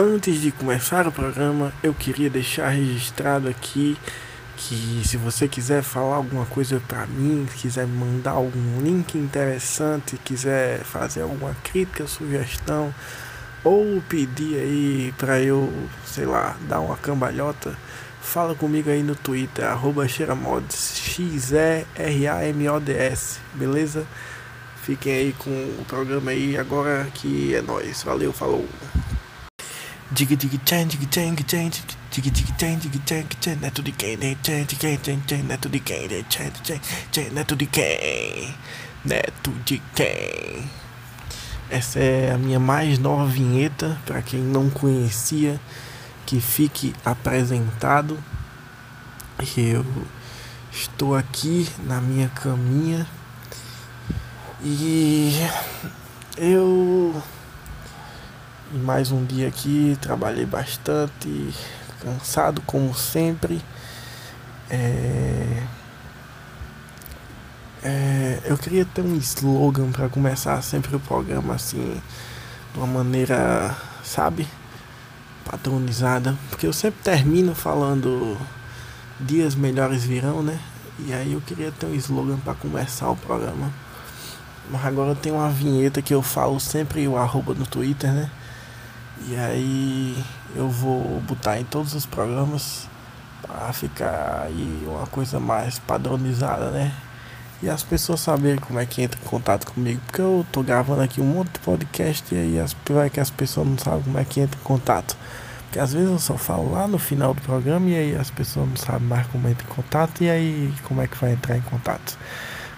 Antes de começar o programa, eu queria deixar registrado aqui que se você quiser falar alguma coisa para mim, quiser mandar algum link interessante, quiser fazer alguma crítica, sugestão ou pedir aí para eu, sei lá, dar uma cambalhota, fala comigo aí no Twitter, arroba Xeramods, X-E-R-A-M-O-D-S, beleza? Fiquem aí com o programa aí agora que é nóis. Valeu, falou. Dig dig chan dig chan chan dig dig chan dig chan chan neto de quem chan de quem chan chan neto de quem chan de chan chan neto de quem neto de quem essa é a minha mais nova vinheta para quem não conhecia que fique apresentado. Eu estou aqui na minha caminha e eu mais um dia aqui, trabalhei bastante, cansado como sempre. É... É... eu queria ter um slogan para começar sempre o programa assim, de uma maneira, sabe, padronizada, porque eu sempre termino falando dias melhores virão, né? E aí eu queria ter um slogan para começar o programa. Mas agora tem uma vinheta que eu falo sempre o arroba no Twitter, né? E aí eu vou botar em todos os programas para ficar aí uma coisa mais padronizada, né? E as pessoas saberem como é que entra em contato comigo. Porque eu tô gravando aqui um monte de podcast e aí as, vai que as pessoas não sabem como é que entra em contato. Porque às vezes eu só falo lá no final do programa e aí as pessoas não sabem mais como entra em contato e aí como é que vai entrar em contato.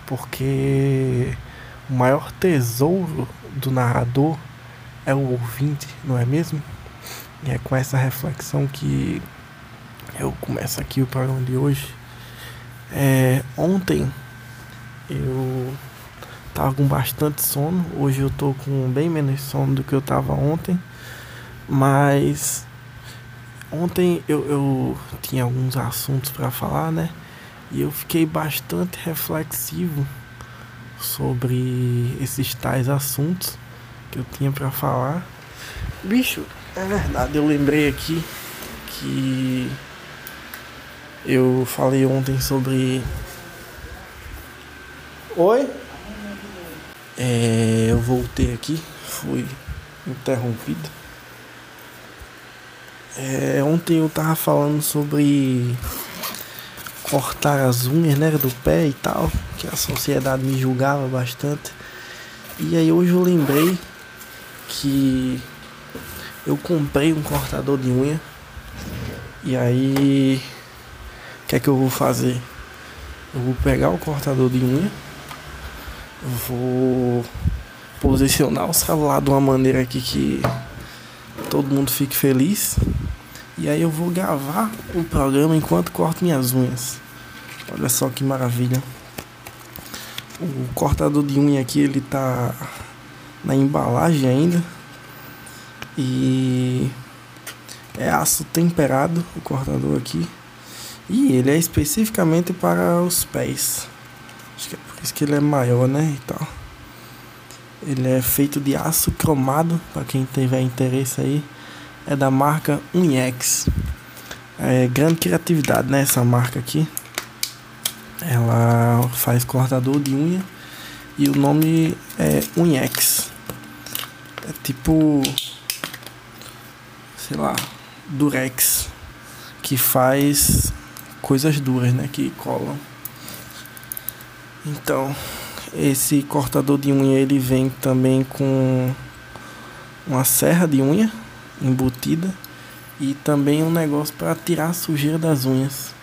Porque o maior tesouro do narrador é o ouvinte, não é mesmo? E é com essa reflexão que eu começo aqui o programa de hoje. É, ontem eu tava com bastante sono, hoje eu tô com bem menos sono do que eu tava ontem, mas ontem eu, eu tinha alguns assuntos para falar, né? E eu fiquei bastante reflexivo sobre esses tais assuntos que eu tinha para falar. Bicho, é verdade, eu lembrei aqui que eu falei ontem sobre. Oi? É, eu voltei aqui, fui interrompido. É, ontem eu tava falando sobre cortar as unhas né, do pé e tal, que a sociedade me julgava bastante. E aí hoje eu lembrei que eu comprei um cortador de unha. E aí, o que é que eu vou fazer? Eu vou pegar o cortador de unha, vou posicionar o celular de uma maneira aqui que todo mundo fique feliz. E aí eu vou gravar o programa enquanto corto minhas unhas. Olha só que maravilha. O cortador de unha aqui ele tá na embalagem ainda. E é aço temperado o cortador aqui. E ele é especificamente para os pés. Acho que é por isso que ele é maior, né? E tal. Ele é feito de aço cromado, para quem tiver interesse aí. É da marca Uniex. É grande criatividade, né? Essa marca aqui. Ela faz cortador de unha. E o nome é Uniex. É tipo. Sei lá. Durex. Que faz coisas duras, né? Que colam. Então, esse cortador de unha ele vem também com uma serra de unha embutida e também um negócio para tirar a sujeira das unhas.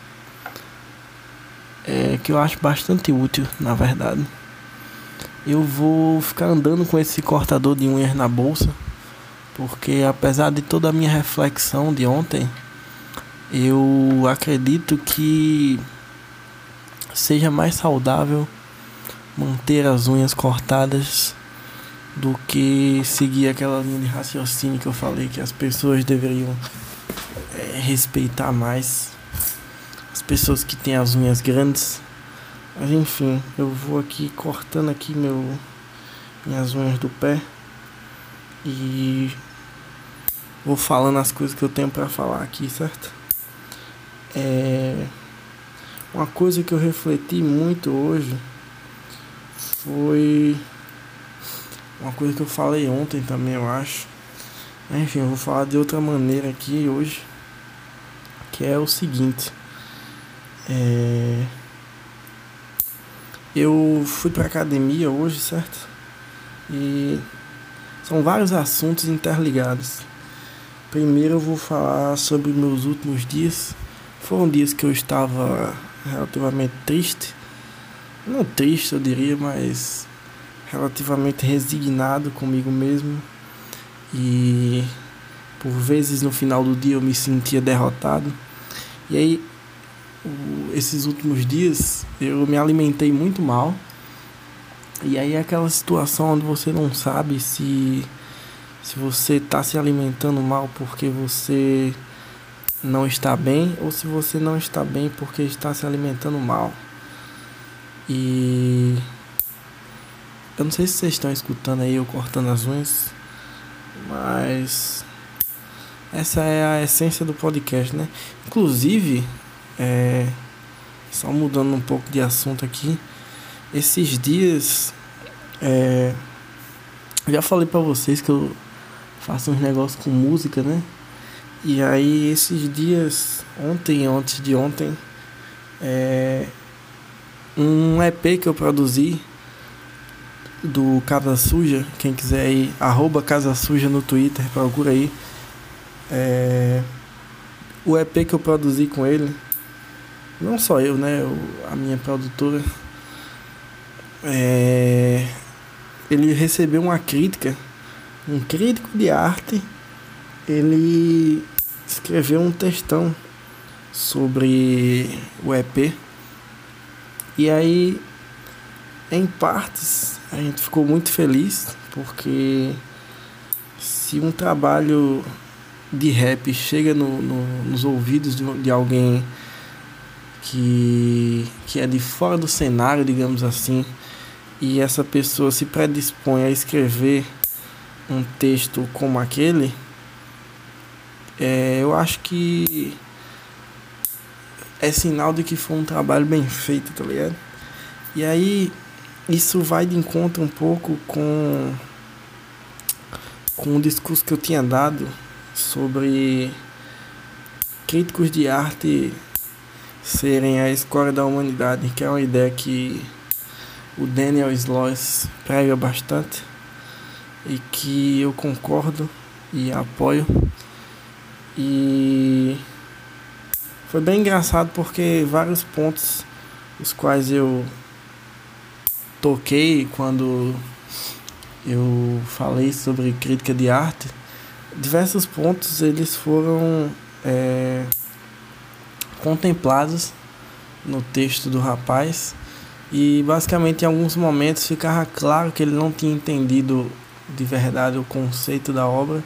É, que eu acho bastante útil, na verdade eu vou ficar andando com esse cortador de unhas na bolsa, porque apesar de toda a minha reflexão de ontem, eu acredito que seja mais saudável manter as unhas cortadas do que seguir aquela linha de raciocínio que eu falei que as pessoas deveriam é, respeitar mais as pessoas que têm as unhas grandes mas enfim, eu vou aqui cortando aqui meu minhas unhas do pé e vou falando as coisas que eu tenho para falar aqui, certo? É, uma coisa que eu refleti muito hoje foi uma coisa que eu falei ontem também, eu acho. Enfim, eu vou falar de outra maneira aqui hoje, que é o seguinte. É... Eu fui pra academia hoje, certo? E são vários assuntos interligados. Primeiro eu vou falar sobre meus últimos dias. Foram dias que eu estava relativamente triste. Não triste, eu diria, mas relativamente resignado comigo mesmo. E por vezes no final do dia eu me sentia derrotado. E aí, esses últimos dias eu me alimentei muito mal. E aí é aquela situação onde você não sabe se se você está se alimentando mal porque você não está bem ou se você não está bem porque está se alimentando mal. E eu não sei se vocês estão escutando aí eu cortando as unhas, mas essa é a essência do podcast, né? Inclusive, é, só mudando um pouco de assunto aqui, esses dias é, já falei para vocês que eu faço uns negócios com música, né? E aí esses dias, ontem antes de ontem, é, um EP que eu produzi do Casa Suja, quem quiser ir, arroba Casa Suja no Twitter, procura aí. É, o EP que eu produzi com ele, não só eu, né? a minha produtora, é, ele recebeu uma crítica um crítico de arte, ele escreveu um textão sobre o EP. E aí, em partes, a gente ficou muito feliz, porque se um trabalho de rap chega no, no, nos ouvidos de, de alguém que, que é de fora do cenário, digamos assim, e essa pessoa se predispõe a escrever um texto como aquele, é, eu acho que é sinal de que foi um trabalho bem feito, tá ligado? E aí isso vai de encontro um pouco com com o discurso que eu tinha dado sobre críticos de arte serem a escola da humanidade, que é uma ideia que o Daniel Sloss prega bastante e que eu concordo e apoio. E foi bem engraçado porque vários pontos os quais eu toquei quando eu falei sobre crítica de arte, diversos pontos eles foram é, contemplados no texto do rapaz. E basicamente em alguns momentos ficava claro que ele não tinha entendido de verdade o conceito da obra,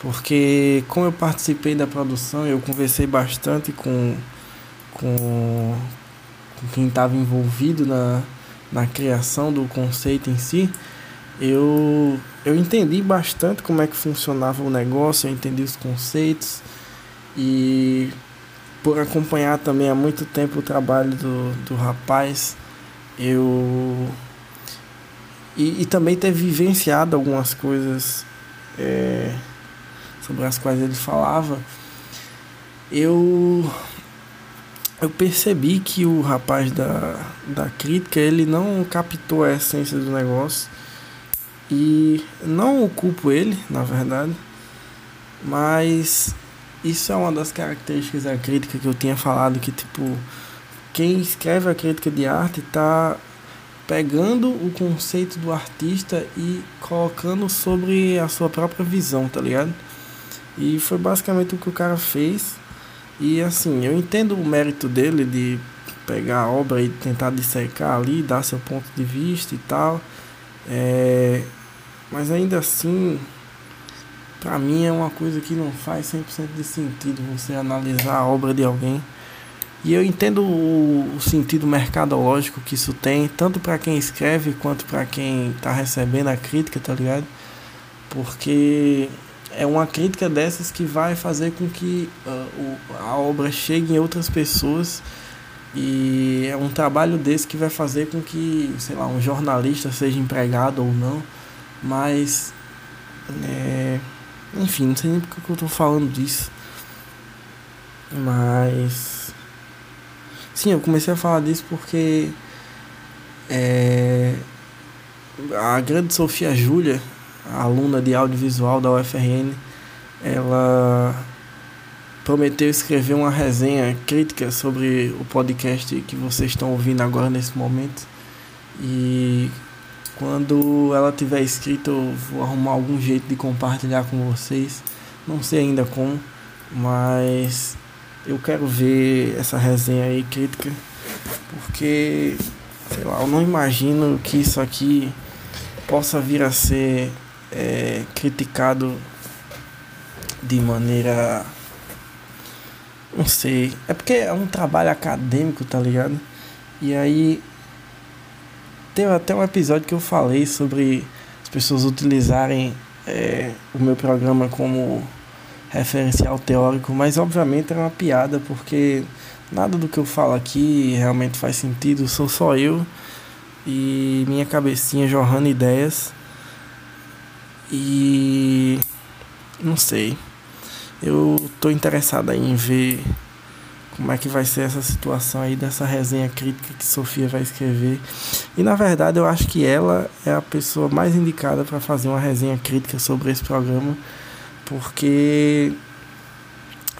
porque como eu participei da produção, eu conversei bastante com, com, com quem estava envolvido na, na criação do conceito em si, eu, eu entendi bastante como é que funcionava o negócio, eu entendi os conceitos e por acompanhar também há muito tempo o trabalho do, do rapaz, eu e, e também ter vivenciado algumas coisas é, sobre as quais ele falava, eu eu percebi que o rapaz da, da crítica ele não captou a essência do negócio e não culpo ele, na verdade, mas isso é uma das características da crítica que eu tinha falado que tipo quem escreve a crítica de arte está pegando o conceito do artista e colocando sobre a sua própria visão, tá ligado? E foi basicamente o que o cara fez. E assim, eu entendo o mérito dele de pegar a obra e tentar dissecar ali, dar seu ponto de vista e tal. É, mas ainda assim, para mim é uma coisa que não faz 100% de sentido você analisar a obra de alguém. E eu entendo o, o sentido mercadológico que isso tem, tanto para quem escreve quanto para quem está recebendo a crítica, tá ligado? Porque é uma crítica dessas que vai fazer com que uh, o, a obra chegue em outras pessoas. E é um trabalho desse que vai fazer com que, sei lá, um jornalista seja empregado ou não, mas é, enfim, não sei nem porque eu tô falando disso. Mas sim, eu comecei a falar disso porque é, a grande Sofia Júlia, aluna de audiovisual da UFRN, ela prometeu escrever uma resenha crítica sobre o podcast que vocês estão ouvindo agora nesse momento. E quando ela tiver escrito, eu vou arrumar algum jeito de compartilhar com vocês. Não sei ainda como, mas eu quero ver essa resenha aí crítica, porque sei lá, eu não imagino que isso aqui possa vir a ser é, criticado de maneira. Não sei. É porque é um trabalho acadêmico, tá ligado? E aí. Teve até um episódio que eu falei sobre as pessoas utilizarem é, o meu programa como referencial teórico, mas obviamente era uma piada porque nada do que eu falo aqui realmente faz sentido, sou só eu e minha cabecinha jorrando ideias. E não sei. Eu tô interessado em ver como é que vai ser essa situação aí dessa resenha crítica que Sofia vai escrever. E na verdade eu acho que ela é a pessoa mais indicada para fazer uma resenha crítica sobre esse programa, porque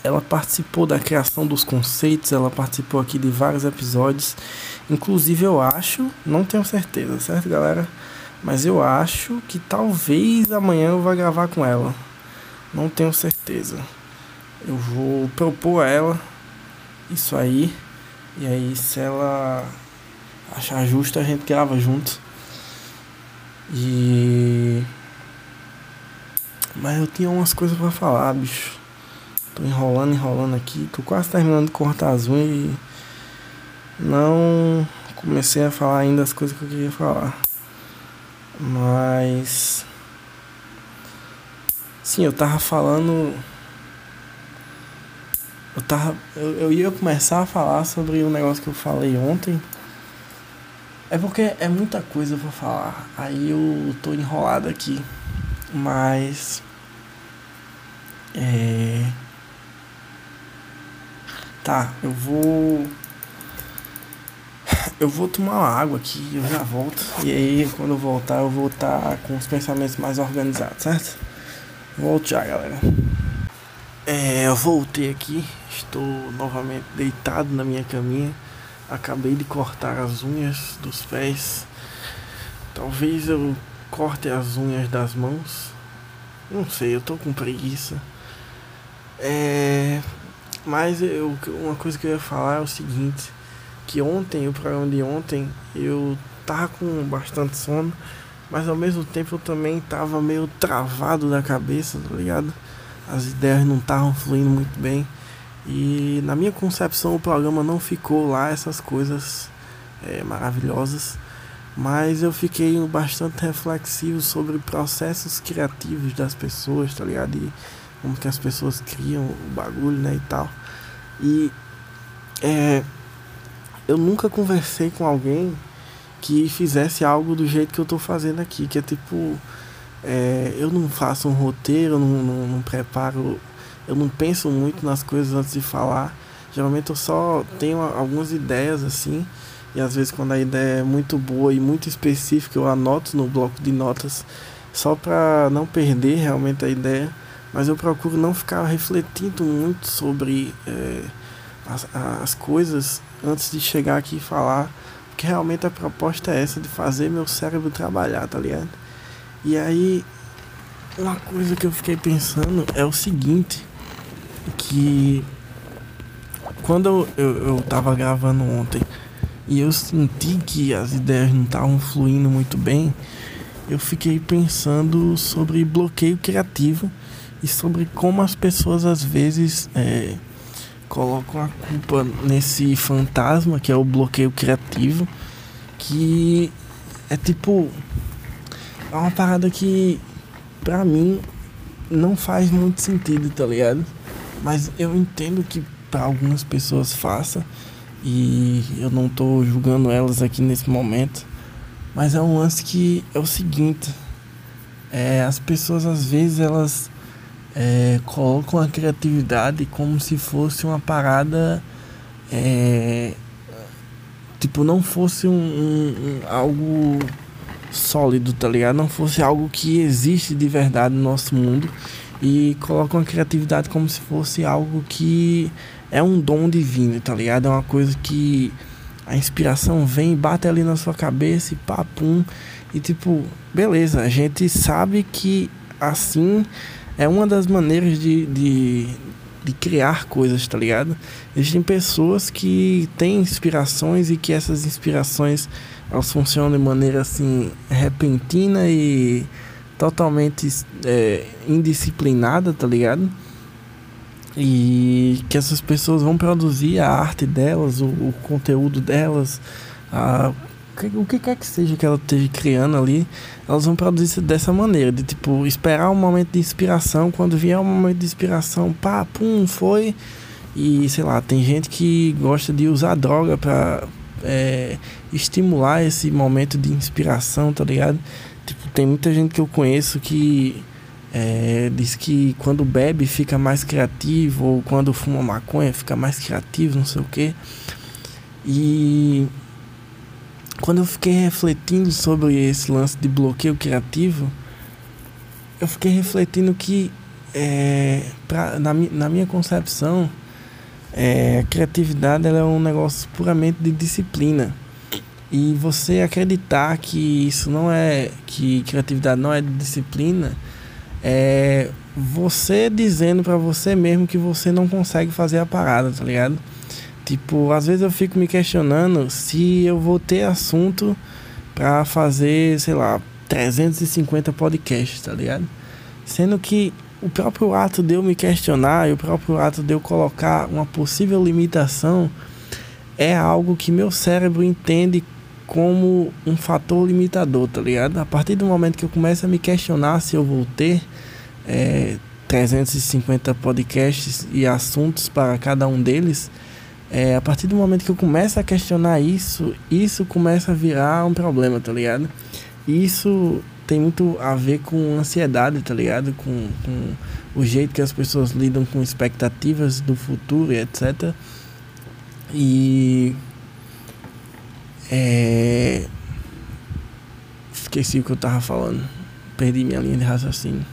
ela participou da criação dos conceitos, ela participou aqui de vários episódios. Inclusive eu acho, não tenho certeza, certo, galera? Mas eu acho que talvez amanhã eu vá gravar com ela. Não tenho certeza. Eu vou propor a ela isso aí. E aí se ela achar justo a gente grava junto. E mas eu tinha umas coisas para falar, bicho. Tô enrolando, enrolando aqui. Tô quase terminando de cortar as unhas e não comecei a falar ainda as coisas que eu queria falar. Mas. Sim, eu tava falando. Eu tava. Eu, eu ia começar a falar sobre um negócio que eu falei ontem. É porque é muita coisa pra falar. Aí eu tô enrolado aqui. Mas. É. Tá, eu vou. Eu vou tomar uma água aqui, eu já volto. E aí, quando eu voltar, eu vou estar tá com os pensamentos mais organizados, certo? Volto já, galera. É, eu voltei aqui, estou novamente deitado na minha caminha. Acabei de cortar as unhas dos pés. Talvez eu corte as unhas das mãos. Não sei, eu tô com preguiça. É, mas eu, uma coisa que eu ia falar é o seguinte, que ontem, o programa de ontem, eu tava com bastante sono, mas ao mesmo tempo eu também tava meio travado da cabeça, tá ligado? As ideias não estavam fluindo muito bem. E na minha concepção o programa não ficou lá essas coisas é, maravilhosas, mas eu fiquei bastante reflexivo sobre processos criativos das pessoas, tá ligado? E como que as pessoas criam o bagulho, né, e tal. E é, eu nunca conversei com alguém que fizesse algo do jeito que eu tô fazendo aqui, que é tipo, é, eu não faço um roteiro, não, não, não preparo, eu não penso muito nas coisas antes de falar. Geralmente eu só tenho algumas ideias assim, e às vezes quando a ideia é muito boa e muito específica, eu anoto no bloco de notas só para não perder realmente a ideia mas eu procuro não ficar refletindo muito sobre é, as, as coisas antes de chegar aqui e falar, porque realmente a proposta é essa de fazer meu cérebro trabalhar, tá ligado? E aí, uma coisa que eu fiquei pensando é o seguinte, que quando eu, eu, eu tava gravando ontem e eu senti que as ideias não estavam fluindo muito bem, eu fiquei pensando sobre bloqueio criativo e sobre como as pessoas às vezes é, colocam a culpa nesse fantasma que é o bloqueio criativo, que é tipo é uma parada que pra mim não faz muito sentido, tá ligado? Mas eu entendo que para algumas pessoas faça e eu não tô julgando elas aqui nesse momento. Mas é um lance que é o seguinte, é, as pessoas às vezes elas é, colocam a criatividade como se fosse uma parada é, tipo não fosse um, um, um, algo sólido, tá ligado? Não fosse algo que existe de verdade no nosso mundo e colocam a criatividade como se fosse algo que é um dom divino, tá ligado? É uma coisa que a inspiração vem, bate ali na sua cabeça e papum. E tipo, beleza, a gente sabe que assim é uma das maneiras de, de, de criar coisas, tá ligado? Existem pessoas que têm inspirações e que essas inspirações elas funcionam de maneira assim repentina e totalmente é, indisciplinada, tá ligado? e que essas pessoas vão produzir a arte delas, o, o conteúdo delas, a, o que quer que seja que ela esteja criando ali, elas vão produzir dessa maneira, de tipo, esperar um momento de inspiração, quando vier um momento de inspiração, pá, pum, foi. E sei lá, tem gente que gosta de usar droga pra é, estimular esse momento de inspiração, tá ligado? Tipo, tem muita gente que eu conheço que é, diz que quando bebe fica mais criativo, ou quando fuma maconha fica mais criativo, não sei o que. E quando eu fiquei refletindo sobre esse lance de bloqueio criativo, eu fiquei refletindo que, é, pra, na, na minha concepção, é, a criatividade é um negócio puramente de disciplina. E você acreditar que isso não é. que criatividade não é de disciplina é você dizendo para você mesmo que você não consegue fazer a parada, tá ligado? Tipo, às vezes eu fico me questionando se eu vou ter assunto para fazer, sei lá, 350 podcasts, tá ligado? Sendo que o próprio ato de eu me questionar e o próprio ato de eu colocar uma possível limitação é algo que meu cérebro entende como um fator limitador, tá ligado? A partir do momento que eu começo a me questionar se eu vou ter é, 350 podcasts e assuntos para cada um deles, é, a partir do momento que eu começo a questionar isso, isso começa a virar um problema, tá ligado? Isso tem muito a ver com ansiedade, tá ligado? Com, com o jeito que as pessoas lidam com expectativas do futuro e etc. E é... Esqueci o que eu tava falando. Perdi minha linha de raciocínio.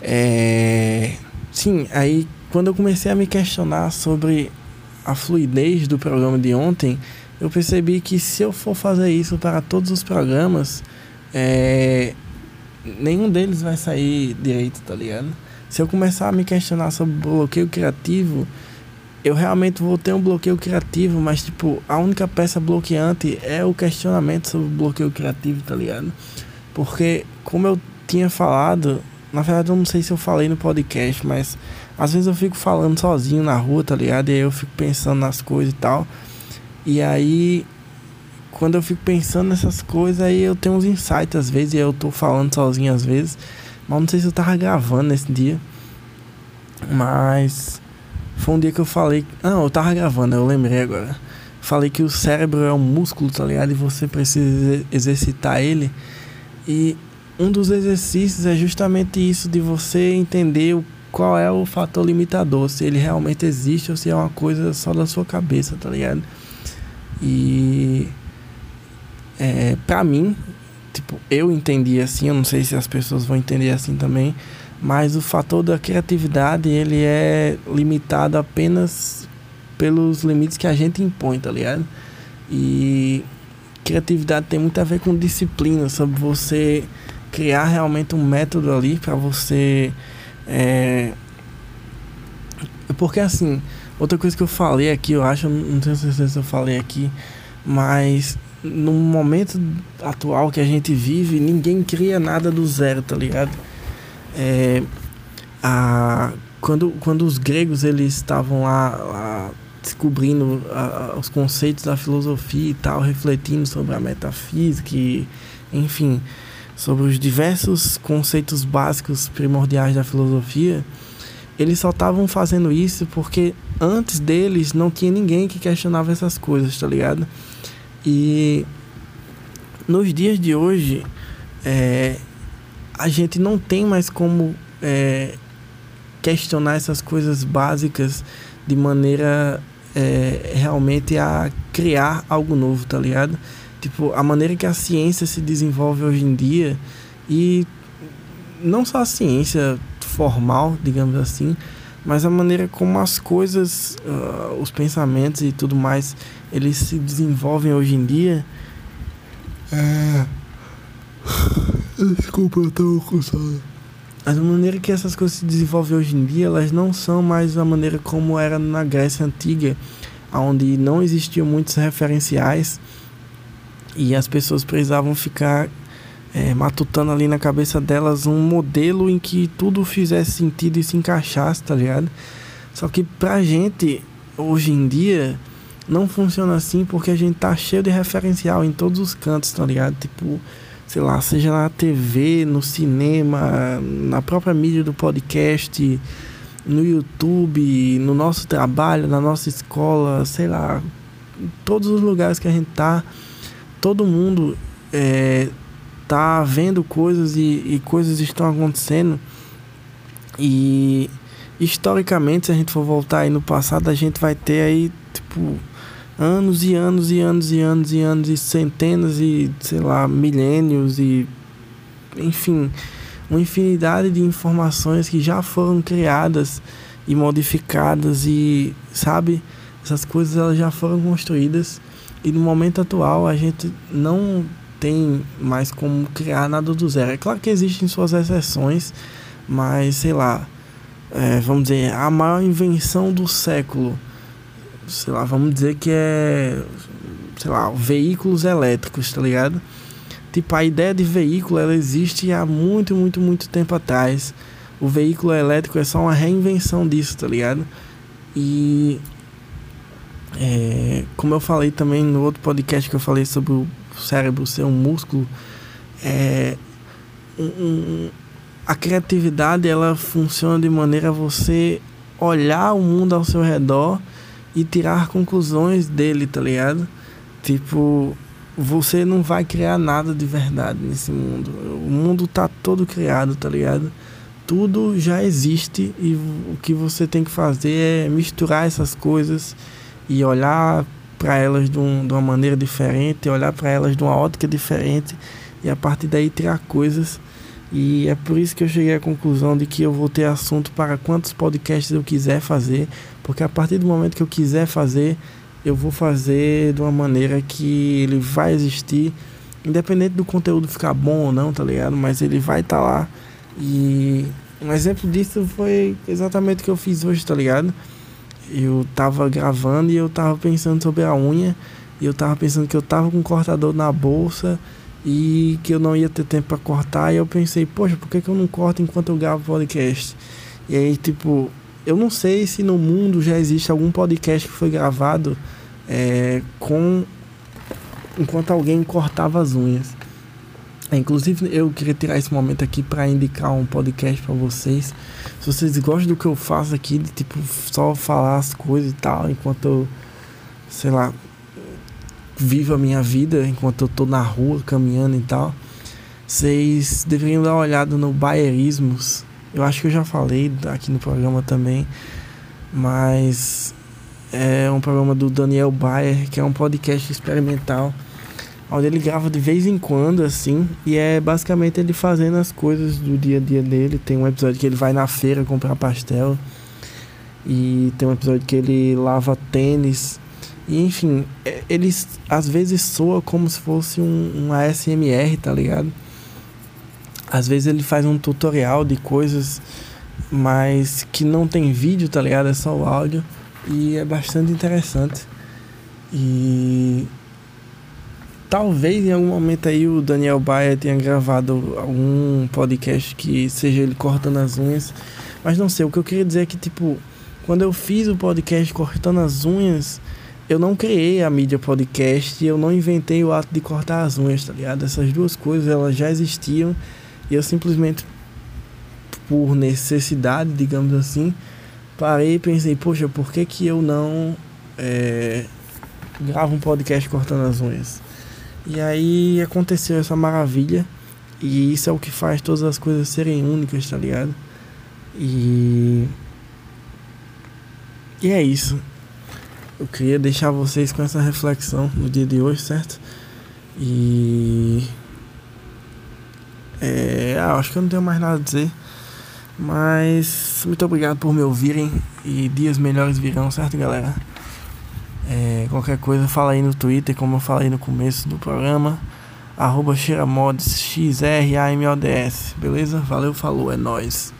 É... Sim, aí quando eu comecei a me questionar sobre a fluidez do programa de ontem, eu percebi que se eu for fazer isso para todos os programas, é... nenhum deles vai sair direito, tá ligado? Se eu começar a me questionar sobre bloqueio criativo, eu realmente vou ter um bloqueio criativo, mas tipo, a única peça bloqueante é o questionamento sobre bloqueio criativo, tá ligado? Porque, como eu tinha falado, na verdade eu não sei se eu falei no podcast, mas às vezes eu fico falando sozinho na rua, tá ligado? E aí eu fico pensando nas coisas e tal. E aí, quando eu fico pensando nessas coisas, aí eu tenho uns insights às vezes, e eu tô falando sozinho às vezes. Mas não sei se eu tava gravando nesse dia. Mas foi um dia que eu falei. Não, eu tava gravando, eu lembrei agora. Falei que o cérebro é um músculo, tá ligado? E você precisa exercitar ele. E um dos exercícios é justamente isso, de você entender qual é o fator limitador, se ele realmente existe ou se é uma coisa só da sua cabeça, tá ligado? E é, pra mim, tipo, eu entendi assim, eu não sei se as pessoas vão entender assim também mas o fator da criatividade ele é limitado apenas pelos limites que a gente impõe, tá ligado? E criatividade tem muito a ver com disciplina, sobre você criar realmente um método ali para você. É... Porque assim, outra coisa que eu falei aqui, eu acho, não tenho certeza se eu falei aqui, mas no momento atual que a gente vive, ninguém cria nada do zero, tá ligado? é, a, quando, quando os gregos eles estavam lá, lá descobrindo a, os conceitos da filosofia e tal, refletindo sobre a metafísica, e, enfim, sobre os diversos conceitos básicos primordiais da filosofia, eles só estavam fazendo isso porque antes deles não tinha ninguém que questionava essas coisas, tá ligado? E nos dias de hoje, é, a gente não tem mais como é, questionar essas coisas básicas de maneira é, realmente a criar algo novo, tá ligado? Tipo, a maneira que a ciência se desenvolve hoje em dia e não só a ciência formal, digamos assim, mas a maneira como as coisas, uh, os pensamentos e tudo mais, eles se desenvolvem hoje em dia. É. Desculpa, eu tô sono. Mas a maneira que essas coisas se desenvolvem hoje em dia, elas não são mais a maneira como era na Grécia Antiga, onde não existiam muitos referenciais e as pessoas precisavam ficar é, matutando ali na cabeça delas um modelo em que tudo fizesse sentido e se encaixasse, tá ligado? Só que pra gente, hoje em dia, não funciona assim porque a gente tá cheio de referencial em todos os cantos, tá ligado? Tipo, sei lá, seja na TV, no cinema, na própria mídia do podcast, no YouTube, no nosso trabalho, na nossa escola, sei lá, em todos os lugares que a gente tá, todo mundo é, tá vendo coisas e, e coisas estão acontecendo. E historicamente, se a gente for voltar aí no passado, a gente vai ter aí, tipo, anos e anos e anos e anos e anos e centenas e, sei lá, milênios e enfim, uma infinidade de informações que já foram criadas e modificadas e, sabe, essas coisas elas já foram construídas e no momento atual a gente não tem mais como criar nada do zero. É claro que existem suas exceções, mas sei lá, é, vamos dizer, a maior invenção do século, sei lá, vamos dizer que é, sei lá, veículos elétricos, tá ligado? Tipo, a ideia de veículo ela existe há muito, muito, muito tempo atrás. O veículo elétrico é só uma reinvenção disso, tá ligado? E é, como eu falei também no outro podcast que eu falei sobre o cérebro ser um músculo, é, um, um, a criatividade ela funciona de maneira a você olhar o mundo ao seu redor e tirar conclusões dele, tá ligado? Tipo, você não vai criar nada de verdade nesse mundo. O mundo tá todo criado, tá ligado? Tudo já existe e o que você tem que fazer é misturar essas coisas e olhar para elas de, um, de uma maneira diferente, olhar para elas de uma ótica diferente e a partir daí tirar coisas. E é por isso que eu cheguei à conclusão de que eu vou ter assunto para quantos podcasts eu quiser fazer, porque a partir do momento que eu quiser fazer, eu vou fazer de uma maneira que ele vai existir, independente do conteúdo ficar bom ou não, tá ligado? Mas ele vai estar tá lá. E um exemplo disso foi exatamente o que eu fiz hoje, tá ligado? Eu tava gravando e eu tava pensando sobre a unha. E eu tava pensando que eu tava com um cortador na bolsa e que eu não ia ter tempo para cortar. E eu pensei, poxa, por que, que eu não corto enquanto eu gravo podcast? E aí, tipo, eu não sei se no mundo já existe algum podcast que foi gravado é, com enquanto alguém cortava as unhas. É, inclusive, eu queria tirar esse momento aqui para indicar um podcast para vocês. Se vocês gostam do que eu faço aqui, de tipo só falar as coisas e tal, enquanto eu, sei lá, vivo a minha vida, enquanto eu tô na rua caminhando e tal, vocês deveriam dar uma olhada no Bayerismos. Eu acho que eu já falei aqui no programa também, mas é um programa do Daniel Bayer, que é um podcast experimental onde ele grava de vez em quando, assim, e é basicamente ele fazendo as coisas do dia a dia dele. Tem um episódio que ele vai na feira comprar pastel, e tem um episódio que ele lava tênis, e enfim, é, ele às vezes soa como se fosse um, um ASMR, tá ligado? Às vezes ele faz um tutorial de coisas, mas que não tem vídeo, tá ligado? É só o áudio, e é bastante interessante. E Talvez em algum momento aí o Daniel Baia tenha gravado algum podcast que seja ele cortando as unhas. Mas não sei, o que eu queria dizer é que, tipo, quando eu fiz o podcast cortando as unhas, eu não criei a mídia podcast eu não inventei o ato de cortar as unhas, tá ligado? Essas duas coisas elas já existiam e eu simplesmente por necessidade, digamos assim, parei e pensei, poxa, por que que eu não é, gravo um podcast cortando as unhas? E aí aconteceu essa maravilha e isso é o que faz todas as coisas serem únicas, tá ligado? E e é isso. Eu queria deixar vocês com essa reflexão no dia de hoje, certo? E. É, ah, acho que eu não tenho mais nada a dizer. Mas muito obrigado por me ouvirem e dias melhores virão, certo, galera? É, qualquer coisa, fala aí no Twitter, como eu falei no começo do programa. Arroba Xeramods, X-R-A-M-O-D-S, beleza? Valeu, falou, é nóis.